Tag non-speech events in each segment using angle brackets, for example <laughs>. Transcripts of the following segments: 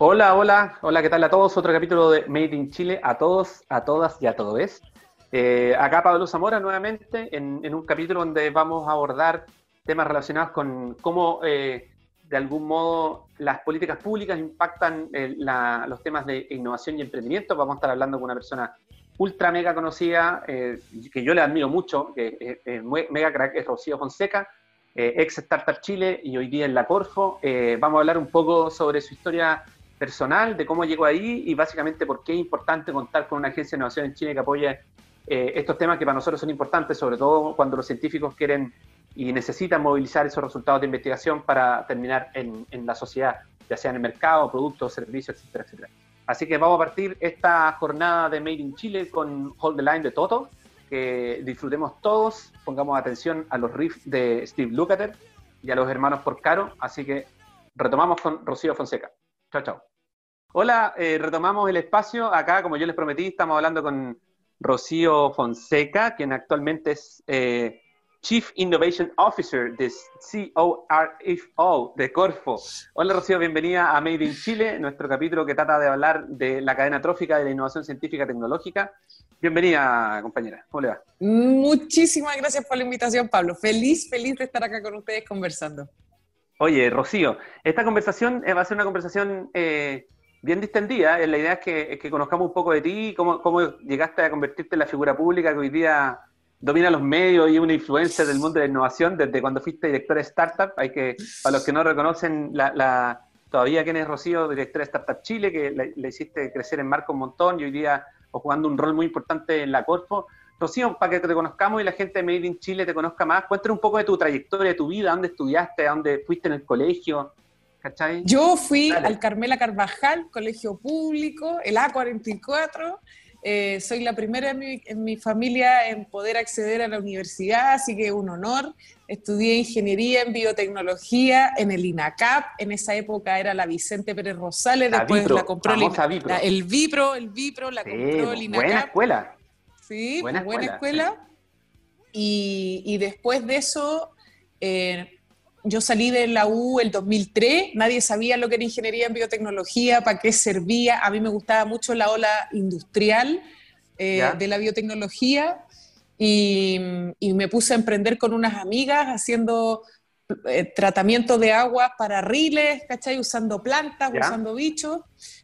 Hola, hola, hola, ¿qué tal a todos? Otro capítulo de Made in Chile, a todos, a todas y a todos. Eh, acá Pablo Zamora nuevamente en, un capítulo donde vamos a abordar temas relacionados con cómo eh, de algún modo las políticas públicas impactan eh, los temas de innovación y emprendimiento. Vamos a estar hablando con una persona ultra mega conocida, que yo le admiro mucho, que es mega crack, es Rocío Fonseca, ex Startup Chile y hoy día en la Corfo. vamos a hablar un poco sobre su historia personal, de cómo llegó ahí y básicamente por qué es importante contar con una agencia de innovación en Chile que apoye eh, estos temas que para nosotros son importantes, sobre todo cuando los científicos quieren y necesitan movilizar esos resultados de investigación para terminar en, la sociedad, ya sea en el mercado, productos, servicios, etcétera, etcétera. Así que vamos a partir esta jornada de Made in Chile con Hold the Line de Toto, que disfrutemos todos, pongamos atención a los riffs de Steve Lukather y a los hermanos Porcaro, así que retomamos con Rocío Fonseca. Chao, chao. Hola, eh, retomamos el espacio. Acá, como yo les prometí, estamos hablando con Rocío Fonseca, quien actualmente es eh, Chief Innovation Officer de CORFO de Corfo. Hola Rocío, bienvenida a Made in Chile, nuestro capítulo que trata de hablar de la cadena trófica de la innovación científica y tecnológica. Bienvenida, compañera. ¿Cómo le va? Muchísimas gracias por la invitación, Pablo. Feliz, feliz de estar acá con ustedes conversando. Oye, Rocío, esta conversación eh, va a ser una conversación eh, bien distendida. La idea es que, conozcamos un poco de ti, cómo, cómo llegaste a convertirte en la figura pública que hoy día domina los medios y una influencia del mundo de la innovación desde cuando fuiste directora de startup. Hay que, para los que no reconocen la, todavía quién es Rocío, directora de Startup Chile, que le, hiciste crecer en marco un montón y hoy día jugando un rol muy importante en la Corfo. Rocío, para que te conozcamos y la gente de Made in Chile te conozca más, cuéntanos un poco de tu trayectoria, de tu vida, dónde estudiaste, dónde fuiste en el colegio, yo fui al Carmela Carvajal, colegio público, el A44. Eh, soy la primera en mi, familia en poder acceder a la universidad, así que un honor. Estudié ingeniería en biotecnología en el INACAP. En esa época era la Vicente Pérez Rosales, después la compró el, el Vipro, el Vipro la compró el INACAP. Buena escuela. Sí, buena, escuela. Y, después de eso, eh, yo salí de la U el 2003, nadie sabía lo que era ingeniería en biotecnología, para qué servía. A mí me gustaba mucho la ola industrial eh, de la biotecnología y, me puse a emprender con unas amigas haciendo eh, tratamiento de agua para riles, ¿cachai? Usando plantas, usando bichos.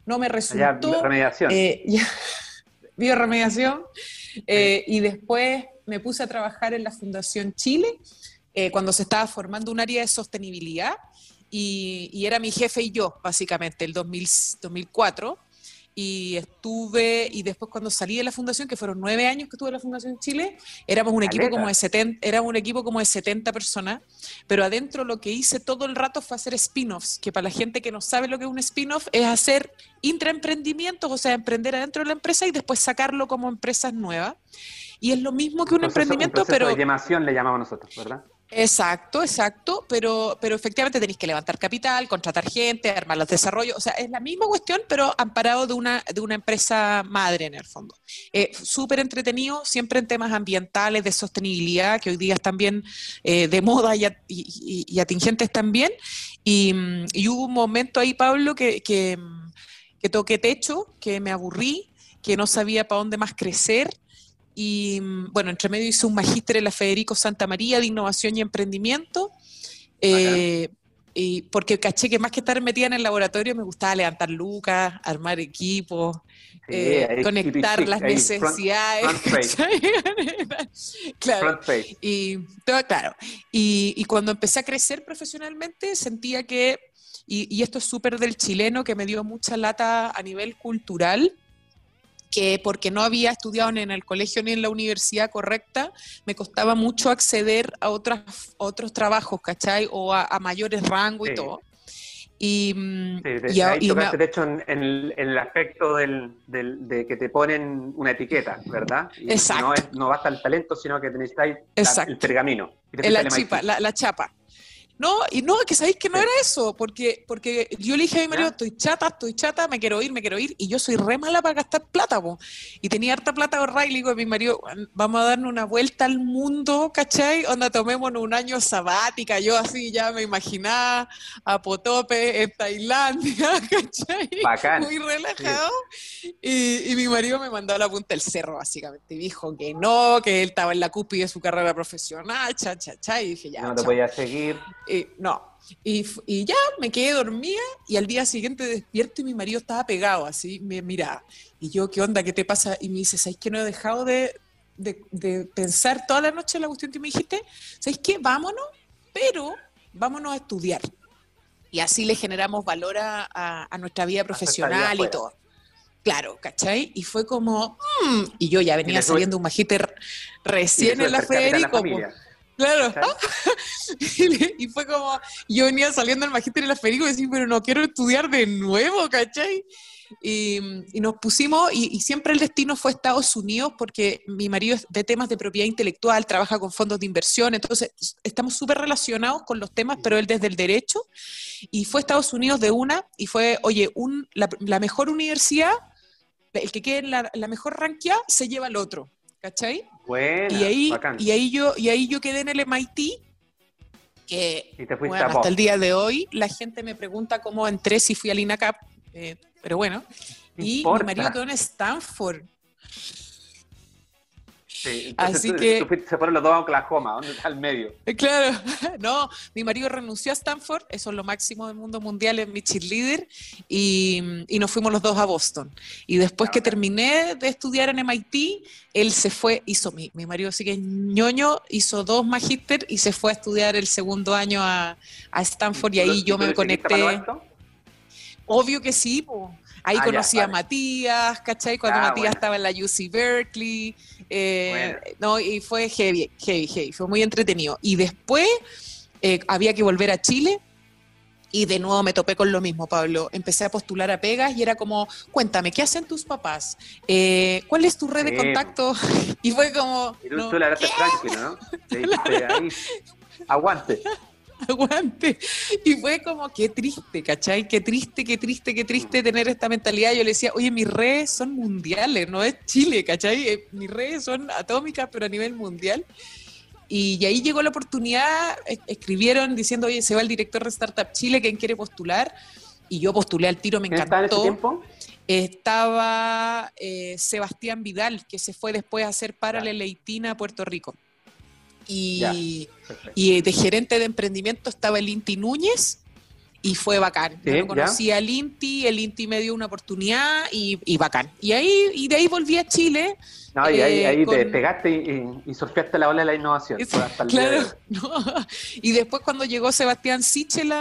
No me resultó. bioremediación. Eh, <laughs> bioremediación. y después me puse a trabajar en la Fundación Chile eh, cuando se estaba formando un área de sostenibilidad y, era mi jefe y yo, básicamente, el 2004. Y estuve, y después cuando salí de la fundación, que fueron nueve años que estuve en la Fundación Chile, éramos un equipo como de 70, éramos un equipo como de 70 personas, pero adentro lo que hice todo el rato fue hacer spin-offs, que para la gente que no sabe lo que es un spin-off es hacer intraemprendimientos, o sea, emprender adentro de la empresa y después sacarlo como empresas nuevas. Y es lo mismo que un, emprendimiento, un pero... De llamación le llamamos nosotros, ¿verdad? Exacto, exacto, pero, pero efectivamente tenéis que levantar capital, contratar gente, armar los desarrollos, o sea, es la misma cuestión, pero amparado de una, de una empresa madre en el fondo. Eh, Súper entretenido, siempre en temas ambientales, de sostenibilidad, que hoy día están bien eh, de moda y, y, atingentes también. Y, hubo un momento ahí, Pablo, que, que, que toqué techo, que me aburrí, que no sabía para dónde más crecer y mm, bueno, entre medio hice un magíster en la Federico Santa María de Innovación y Emprendimiento. Eh, y porque caché que más que estar metida en el laboratorio me gustaba levantar lucas, armar equipos, eh, conectar las necesidades. <laughs> claro. Y, todo, claro. Y, y, cuando empecé a crecer profesionalmente sentía que, y, y esto es súper del chileno, que me dio mucha lata a nivel cultural, que porque no había estudiado ni en el colegio ni en la universidad correcta, me costaba mucho acceder a otras, otros trabajos, ¿cachai? O a, mayores rangos y todo. Y, mm, sí, de, y, ahí tocaste, de hecho, en, el, aspecto del, de que te ponen una etiqueta, ¿verdad? Exacto. No, es, no basta el talento, sino que necesitáis el pergamino. La, chipa, la, la, chapa. No, y no, que sabéis que no era eso, porque, porque yo le dije a mi marido, estoy chata, estoy chata, me quiero ir, me quiero ir, y yo soy re mala para gastar plata, po. y tenía harta plata ahorrada, y le digo a mi marido, vamos a darnos una vuelta al mundo, ¿cachai? Onda, tomémonos un año sabática, yo así ya me imaginaba a Potope en Tailandia, <laughs> ¿cachai? Bacán. Muy relajado, y, y, mi marido me mandó a la punta del cerro, básicamente, y dijo que no, que él estaba en la cúspide de su carrera profesional, cha, cha, cha, y dije, ya. No te podía seguir no. Y, ya me quedé dormida y al día siguiente despierto y mi marido estaba pegado así, me miraba. Y yo, ¿qué onda? ¿Qué te pasa? Y me dice, ¿sabes que no he dejado de, pensar toda la noche en la cuestión que me dijiste? ¿Sabes qué? Vámonos, pero vámonos a estudiar. Y así le generamos valor a, nuestra vida profesional y todo. Claro, ¿cachai? Y fue como, mm", y yo ya venía saliendo un magíter recién en la Federico. Claro. <laughs> y fue como, yo venía saliendo del magíster en la Federico y decía, pero no quiero estudiar de nuevo, ¿cachai? Y, nos pusimos, y, siempre el destino fue Estados Unidos, porque mi marido es de temas de propiedad intelectual, trabaja con fondos de inversión, entonces estamos súper relacionados con los temas, pero él desde el derecho, y fue Estados Unidos de una, y fue, oye, un, la, mejor universidad, el que quede en la, la mejor ranqueada, se lleva al otro. ¿Cachai? y ahí, y ahí yo, y ahí yo quedé en el MIT, que hasta el día de hoy la gente me pregunta cómo entré si fui al INACAP, eh, pero bueno. Y mi marido quedó en Stanford. Así que. se fueron los dos a Oklahoma, ¿dónde está el medio? Eh, claro, <laughs> no, mi marido renunció a Stanford, eso es lo máximo del mundo mundial, en mi cheerleader, y, y nos fuimos los dos a Boston. Y después que terminé de estudiar en MIT, él se fue, hizo mi, mi marido sigue ñoño, hizo dos magíster y se fue a estudiar el segundo año a, a Stanford, y ahí yo me conecté. Obvio que sí, pues. Ahí ah, conocí a Matías, ¿cachai? Cuando ah, Matías estaba en la UC Berkeley. Eh, no, y fue heavy, heavy, heavy. Fue muy entretenido. Y después eh, había que volver a Chile. Y de nuevo me topé con lo mismo, Pablo. Empecé a postular a pegas y era como, cuéntame, ¿qué hacen tus papás? Eh, ¿Cuál es tu red de contacto? <laughs> Y fue como... Y no, tú la ¿no? <laughs> <laughs> Aguante. <laughs> aguante. Y fue como, qué triste, ¿cachai? Qué triste, qué triste, qué triste tener esta mentalidad. Yo le decía, oye, mis redes son mundiales, no es Chile, ¿cachai? Eh, mis redes son atómicas, pero a nivel mundial. Y, ahí llegó la oportunidad, escribieron diciendo, oye, se va el director de Startup Chile, ¿quién quiere postular? Y yo postulé al tiro, me encantó. ¿Estaba en ese tiempo? Estaba eh, Sebastián Vidal, que se fue después a hacer para la Leitina a Puerto Rico y, y, de gerente de emprendimiento estaba el Inti Núñez y fue bacán. Yo conocí al Inti, el Inti me dio una oportunidad y, y, bacán. Y ahí y de ahí volví a Chile. No, y ahí, ahí te pegaste y, y, surfeaste la ola de la innovación. claro, <laughs> y después cuando llegó Sebastián Sichel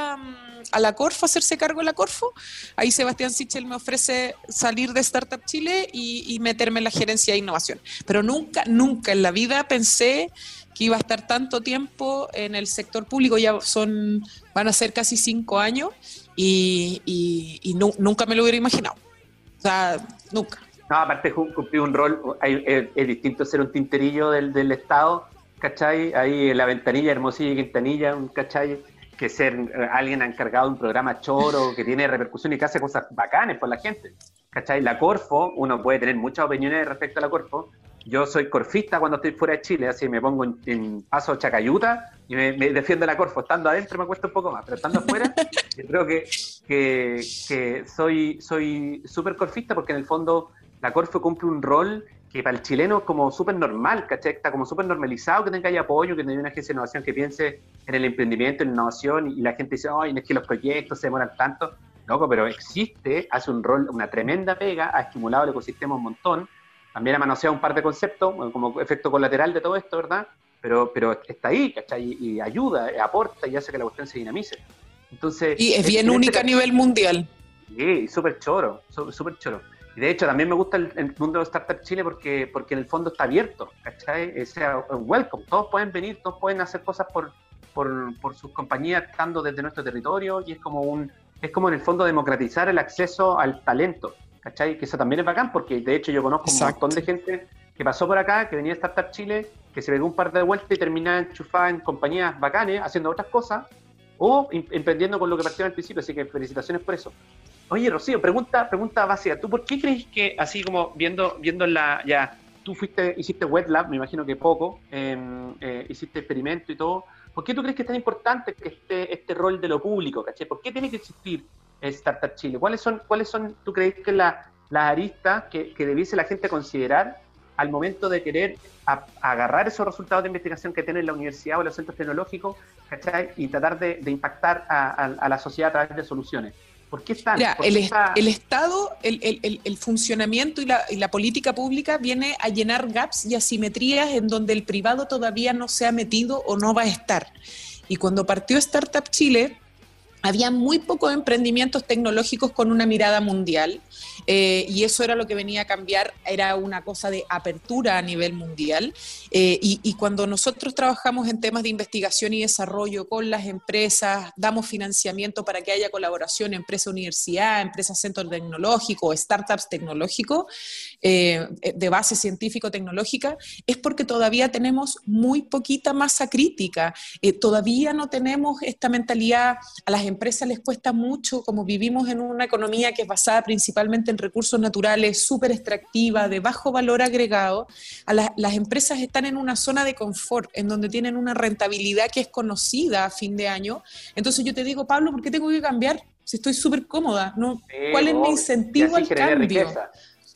a, la Corfo, hacerse cargo de la Corfo, ahí Sebastián Sichel me ofrece salir de Startup Chile y, y meterme en la gerencia de innovación. Pero nunca, nunca en la vida pensé que iba a estar tanto tiempo en el sector público, ya son, van a ser casi cinco años y, y, nunca me lo hubiera imaginado. O sea, nunca. No, aparte cumplí un rol, es, distinto ser un tinterillo del, del Estado, ¿cachai? Ahí en la ventanilla, Hermosilla y Quintanilla, un ¿cachai? Que ser eh, alguien encargado de un programa choro, que tiene repercusión y que hace cosas bacanes por la gente, ¿cachai? La Corfo, uno puede tener muchas opiniones respecto a la Corfo, yo soy corfista cuando estoy fuera de Chile, así me pongo en, paso chacayuta y me, defiendo la Corfo. Estando adentro me cuesta un poco más, pero estando afuera, <laughs> yo creo que, que, soy soy súper corfista porque en el fondo la Corfo cumple un rol que para el chileno es como súper normal, ¿cachai? Está como súper normalizado que tenga ahí apoyo, que tenga una agencia de innovación que piense en el emprendimiento, en la innovación, y la gente dice, ay, no es que los proyectos se demoran tanto. Loco, pero existe, hace un rol, una tremenda pega, ha estimulado el ecosistema un montón, también ha manoseado un par de conceptos como efecto colateral de todo esto, ¿verdad? Pero, pero está ahí, ¿cachai? Y, ayuda, aporta y hace que la cuestión se dinamice. Entonces, y es bien única a nivel mundial. Sí, súper choro, súper choro. Y de hecho, también me gusta el, mundo de Startup Chile porque, porque en el fondo está abierto, ¿cachai? O sea, welcome, todos pueden venir, todos pueden hacer cosas por, por, por sus compañías estando desde nuestro territorio y es como un es como en el fondo democratizar el acceso al talento. ¿cachai? Que eso también es bacán, porque de hecho yo conozco un montón de gente que pasó por acá, que venía a Startup Chile, que se pegó un par de vueltas y terminaba enchufada en compañías bacanes, haciendo otras cosas, o emprendiendo con lo que partió al principio, así que felicitaciones por eso. Oye, Rocío, pregunta, pregunta básica. ¿Tú por qué crees que, así como viendo, viendo la, ya, tú fuiste, hiciste web lab, me imagino que poco, em, eh, hiciste experimento y todo, ¿por qué tú crees que es tan importante que este, este rol de lo público, caché? ¿Por qué tiene que existir Startup Chile? ¿Cuáles son, cuáles son tú crees que la, las aristas que, que debiese la gente considerar al momento de querer agarrar esos resultados de investigación que tiene la universidad o los centros tecnológicos ¿cachai? y tratar de, impactar a, la sociedad a través de soluciones. ¿Por qué están? el, Estado, el, funcionamiento y la, y la, política pública viene a llenar gaps y asimetrías en donde el privado todavía no se ha metido o no va a estar. Y cuando partió Startup Chile, había muy pocos emprendimientos tecnológicos con una mirada mundial eh, y eso era lo que venía a cambiar, era una cosa de apertura a nivel mundial. Eh, y, cuando nosotros trabajamos en temas de investigación y desarrollo con las empresas, damos financiamiento para que haya colaboración empresa-universidad, empresa-centro tecnológico, startups tecnológicos eh, de base científico-tecnológica, es porque todavía tenemos muy poquita masa crítica, todavía no tenemos esta mentalidad a las empresas les cuesta mucho, como vivimos en una economía que es basada principalmente en recursos naturales, súper extractiva, de bajo valor agregado, a las empresas están en una zona de confort, en donde tienen una rentabilidad que es conocida a fin de año. Entonces yo te digo, Pablo, ¿por qué tengo que cambiar? Si estoy súper cómoda, ¿no? ¿cuál es mi incentivo al cambio?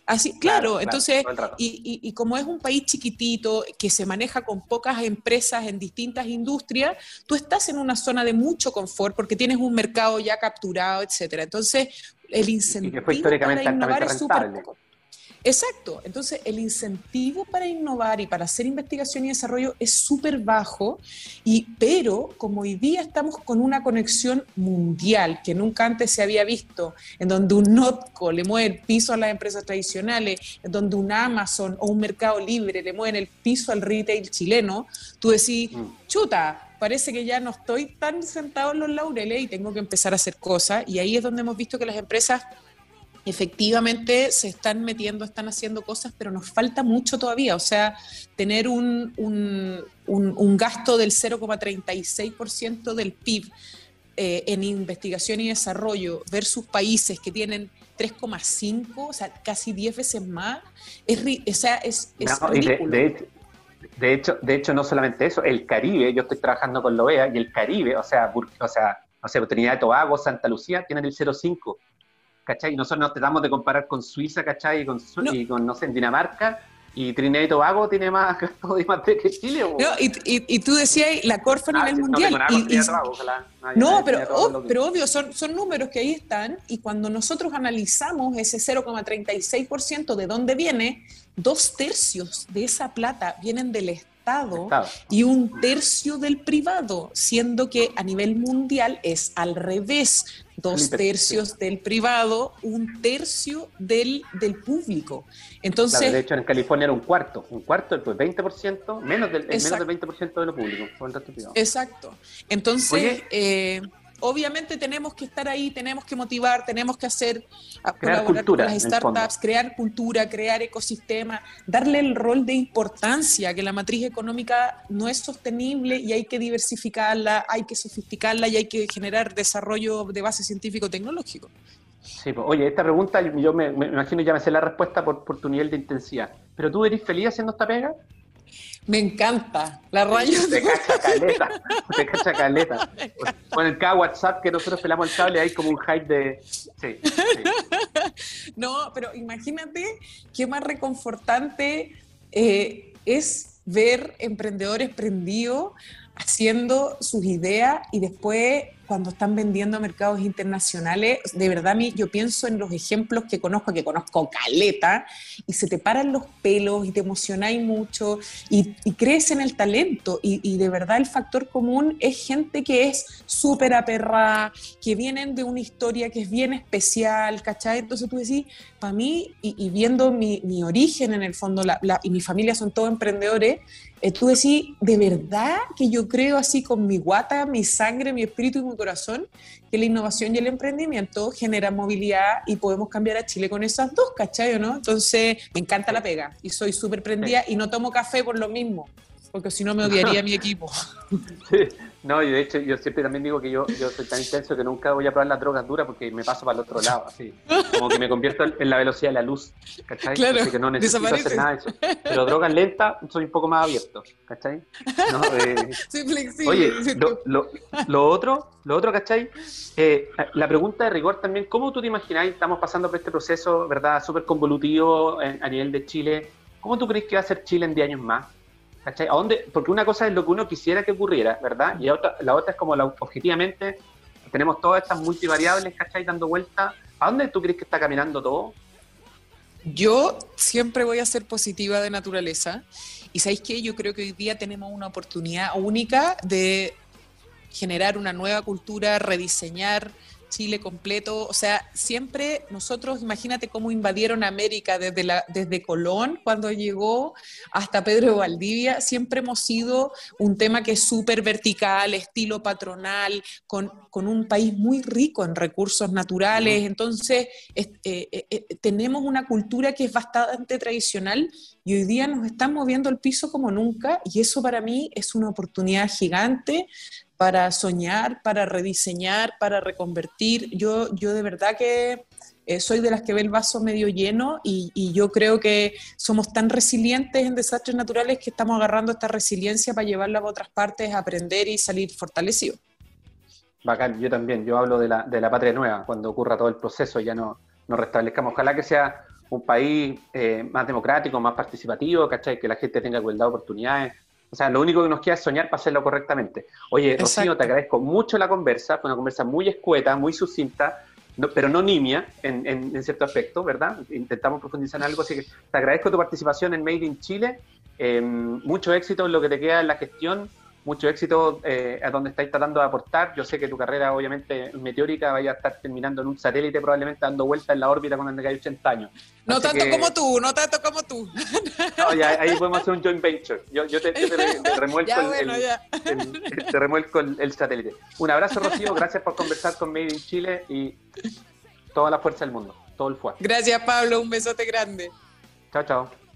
Así, claro, entonces, y, y, como es un país chiquitito que se maneja con pocas empresas en distintas industrias, tú estás en una zona de mucho confort porque tienes un mercado ya capturado, etcétera. Entonces, el incentivo para innovar es súper Exacto. Entonces, el incentivo para innovar y para hacer investigación y desarrollo es súper bajo, y, pero como hoy día estamos con una conexión mundial que nunca antes se había visto, en donde un Notco le mueve el piso a las empresas tradicionales, en donde un Amazon o un Mercado Libre le mueven el piso al retail chileno, tú decís, mm. chuta, parece que ya no estoy tan sentado en los laureles y tengo que empezar a hacer cosas. Y ahí es donde hemos visto que las empresas efectivamente se están metiendo, están haciendo cosas, pero nos falta mucho todavía. O sea, tener un, un, gasto del 0,36% del PIB eh, en investigación y desarrollo versus países que tienen 3,5, o sea, casi 10 veces más, es, o sea, es, de, hecho, de hecho, no solamente eso, el Caribe, yo estoy trabajando con la OEA y el Caribe, o sea, o sea, o sea, Trinidad de Tobago, Santa Lucía, tienen el 0,5 ¿cachai? Nosotros nos tratamos de comparar con Suiza, ¿cachai? Y con, no. y con no sé, Dinamarca, y Trinidad y Tobago tiene más, <laughs> más que Chile. No, y, y, tú decías la Corfa a ah, nivel mundial. No, pero, pero obvio, son, son números que ahí están, y cuando nosotros analizamos ese 0,36% de dónde viene, dos tercios de esa plata vienen del Estado y un tercio del privado, siendo que a nivel mundial es al revés, dos tercios del privado, un tercio del, del público. Entonces, de hecho en California era un cuarto, un cuarto, pues 20%, menos del, menos del 20% de lo público. Exacto. Entonces, eh, obviamente tenemos que estar ahí, tenemos que motivar, tenemos que hacer, crear cultura, con las startups, crear cultura, crear ecosistema, darle el rol de importancia, que la matriz económica no es sostenible y hay que diversificarla, hay que sofisticarla y hay que generar desarrollo de base científico-tecnológico. Sí, pues, oye, esta pregunta yo me, imagino ya me sé la respuesta por, por tu nivel de intensidad, pero tú eres feliz haciendo esta pega? Me encanta. La rayo. Te cacha caleta. Te cacha caleta. Con el cada WhatsApp que nosotros pelamos el cable hay como un hype de. Sí, <laughs> No, pero imagínate qué más reconfortante eh, es ver emprendedores prendidos haciendo sus ideas y después cuando están vendiendo a mercados internacionales, de verdad yo pienso en los ejemplos que conozco, que conozco caleta, y se te paran los pelos y te emocionáis mucho y, crees en el talento. Y, de verdad el factor común es gente que es súper aperrada, que vienen de una historia que es bien especial, ¿cachai? Entonces tú decís, para mí, y, viendo mi, origen en el fondo, y mi familia son todos emprendedores, tú decís, de verdad que yo creo así con mi guata, mi sangre, mi espíritu y mi corazón, que la innovación y el emprendimiento generan movilidad y podemos cambiar a Chile con esas dos, ¿cachai? ¿no? Entonces, me encanta la pega y soy súper prendida y no tomo café por lo mismo, porque si no me odiaría <laughs> mi equipo. No, y de hecho yo siempre también digo que yo, yo soy tan intenso que nunca voy a probar las drogas duras porque me paso para el otro lado, así. Como que me convierto en la velocidad de la luz, ¿cachai? Claro, así que no necesito hacer nada de eso. Pero drogas lentas soy un poco más abierto, ¿cachai? No, eh, <laughs> flexible. Oye, lo, lo, lo, otro, lo otro, ¿cachai? Eh, la pregunta de rigor también, ¿cómo tú te imagináis? Estamos pasando por este proceso, ¿verdad? Súper convolutivo a nivel de Chile. ¿Cómo tú crees que va a ser Chile en 10 años más? ¿A dónde? Porque una cosa es lo que uno quisiera que ocurriera, ¿verdad? Y la otra es como la, objetivamente tenemos todas estas multivariables, ¿cachai? Dando vuelta. ¿A dónde tú crees que está caminando todo? Yo siempre voy a ser positiva de naturaleza. Y sabéis que yo creo que hoy día tenemos una oportunidad única de generar una nueva cultura, rediseñar Chile completo. O sea, siempre nosotros, imagínate cómo invadieron América desde, la, desde Colón cuando llegó hasta Pedro de Valdivia. Siempre hemos sido un tema que es súper vertical, estilo patronal, con, con, un país muy rico en recursos naturales. Entonces, eh, eh, eh, tenemos una cultura que es bastante tradicional y hoy día nos están moviendo el piso como nunca y eso para mí es una oportunidad gigante para soñar, para rediseñar, para reconvertir. Yo, yo de verdad que eh, soy de las que ve el vaso medio lleno y, yo creo que somos tan resilientes en desastres naturales que estamos agarrando esta resiliencia para llevarla a otras partes, aprender y salir fortalecidos. Bacán, yo también, yo hablo de la, de la patria nueva, cuando ocurra todo el proceso, ya no, no restablezcamos. Ojalá que sea un país eh, más democrático, más participativo, ¿cachai? Que la gente tenga igualdad de oportunidades, o sea, lo único que nos queda es soñar para hacerlo correctamente. Oye, Rocío, te agradezco mucho la conversa, fue una conversa muy escueta, muy sucinta, pero no nimia en, en, cierto aspecto, ¿verdad? Intentamos profundizar en algo, así que te agradezco tu participación en Made in Chile. Eh, mucho éxito en lo que te queda en la gestión mucho éxito eh, a donde estáis tratando de aportar. Yo sé que tu carrera, obviamente, meteórica, vaya a estar terminando en un satélite, probablemente dando vueltas en la órbita cuando tengáis 80 años. No tanto como tú, no tanto como tú. ahí podemos hacer un joint venture. Yo, te, remuelco, el, te remuelco el, satélite. Un abrazo, Rocío. Gracias por conversar con Made in Chile y toda la fuerza del mundo, todo el fuego. Gracias, Pablo. Un besote grande. Chao, chao.